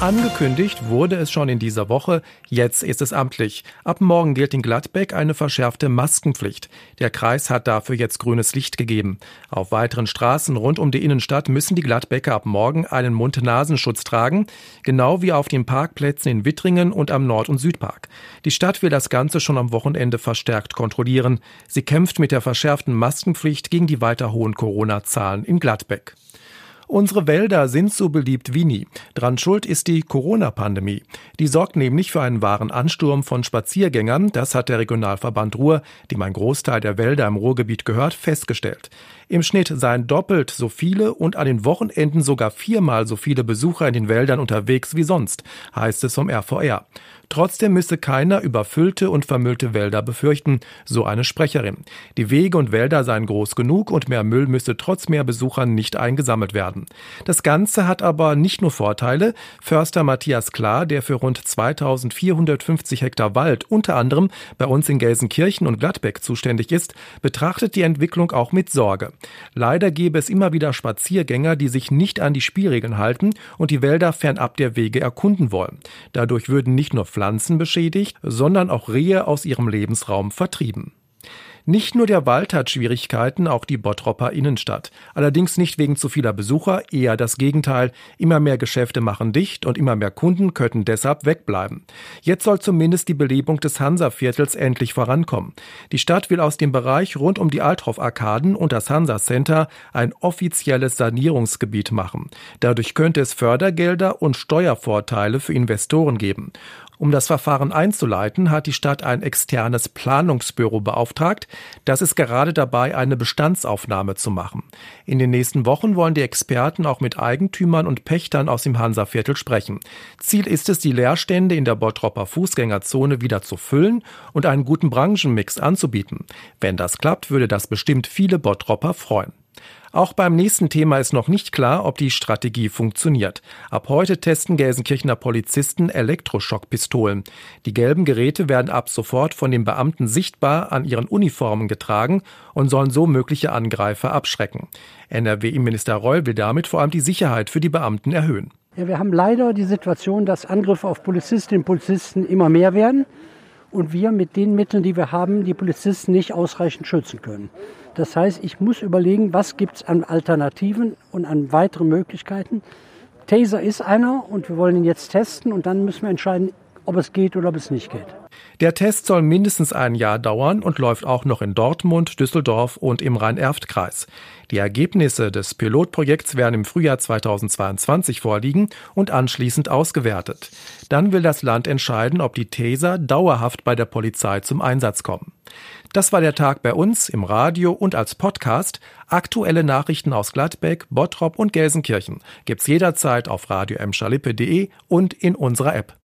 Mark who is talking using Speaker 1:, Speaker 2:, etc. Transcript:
Speaker 1: Angekündigt wurde es schon in dieser Woche, jetzt ist es amtlich. Ab morgen gilt in Gladbeck eine verschärfte Maskenpflicht. Der Kreis hat dafür jetzt grünes Licht gegeben. Auf weiteren Straßen rund um die Innenstadt müssen die Gladbecker ab morgen einen Mund-Nasenschutz tragen, genau wie auf den Parkplätzen in Wittringen und am Nord- und Südpark. Die Stadt will das Ganze schon am Wochenende verstärkt kontrollieren. Sie kämpft mit der verschärften Maskenpflicht gegen die weiter hohen Corona-Zahlen in Gladbeck. Unsere Wälder sind so beliebt wie nie. Dran schuld ist die Corona-Pandemie. Die sorgt nämlich für einen wahren Ansturm von Spaziergängern. Das hat der Regionalverband Ruhr, dem ein Großteil der Wälder im Ruhrgebiet gehört, festgestellt. Im Schnitt seien doppelt so viele und an den Wochenenden sogar viermal so viele Besucher in den Wäldern unterwegs wie sonst, heißt es vom RVR. Trotzdem müsse keiner überfüllte und vermüllte Wälder befürchten, so eine Sprecherin. Die Wege und Wälder seien groß genug und mehr Müll müsse trotz mehr Besuchern nicht eingesammelt werden. Das Ganze hat aber nicht nur Vorteile. Förster Matthias Klar, der für rund 2450 Hektar Wald unter anderem bei uns in Gelsenkirchen und Gladbeck zuständig ist, betrachtet die Entwicklung auch mit Sorge. Leider gäbe es immer wieder Spaziergänger, die sich nicht an die Spielregeln halten und die Wälder fernab der Wege erkunden wollen. Dadurch würden nicht nur Pflanzen beschädigt, sondern auch Rehe aus ihrem Lebensraum vertrieben. Nicht nur der Wald hat Schwierigkeiten, auch die Bottropper Innenstadt. Allerdings nicht wegen zu vieler Besucher, eher das Gegenteil. Immer mehr Geschäfte machen dicht und immer mehr Kunden könnten deshalb wegbleiben. Jetzt soll zumindest die Belebung des Hansa-Viertels endlich vorankommen. Die Stadt will aus dem Bereich rund um die Althoff-Arkaden und das Hansa-Center ein offizielles Sanierungsgebiet machen. Dadurch könnte es Fördergelder und Steuervorteile für Investoren geben. Um das Verfahren einzuleiten, hat die Stadt ein externes Planungsbüro beauftragt. Das ist gerade dabei, eine Bestandsaufnahme zu machen. In den nächsten Wochen wollen die Experten auch mit Eigentümern und Pächtern aus dem Hansaviertel sprechen. Ziel ist es, die Leerstände in der Bottropper Fußgängerzone wieder zu füllen und einen guten Branchenmix anzubieten. Wenn das klappt, würde das bestimmt viele Bottropper freuen. Auch beim nächsten Thema ist noch nicht klar, ob die Strategie funktioniert. Ab heute testen Gelsenkirchener Polizisten Elektroschockpistolen. Die gelben Geräte werden ab sofort von den Beamten sichtbar an ihren Uniformen getragen und sollen so mögliche Angreifer abschrecken. NRW-Innenminister Reul will damit vor allem die Sicherheit für die Beamten erhöhen.
Speaker 2: Ja, wir haben leider die Situation, dass Angriffe auf Polizistinnen und Polizisten immer mehr werden und wir mit den Mitteln, die wir haben, die Polizisten nicht ausreichend schützen können. Das heißt, ich muss überlegen, was gibt es an Alternativen und an weiteren Möglichkeiten. Taser ist einer und wir wollen ihn jetzt testen und dann müssen wir entscheiden, ob es geht oder ob es nicht geht.
Speaker 1: Der Test soll mindestens ein Jahr dauern und läuft auch noch in Dortmund, Düsseldorf und im Rhein-Erft-Kreis. Die Ergebnisse des Pilotprojekts werden im Frühjahr 2022 vorliegen und anschließend ausgewertet. Dann will das Land entscheiden, ob die Taser dauerhaft bei der Polizei zum Einsatz kommen. Das war der Tag bei uns im Radio und als Podcast. Aktuelle Nachrichten aus Gladbeck, Bottrop und Gelsenkirchen gibt's jederzeit auf radio und in unserer App.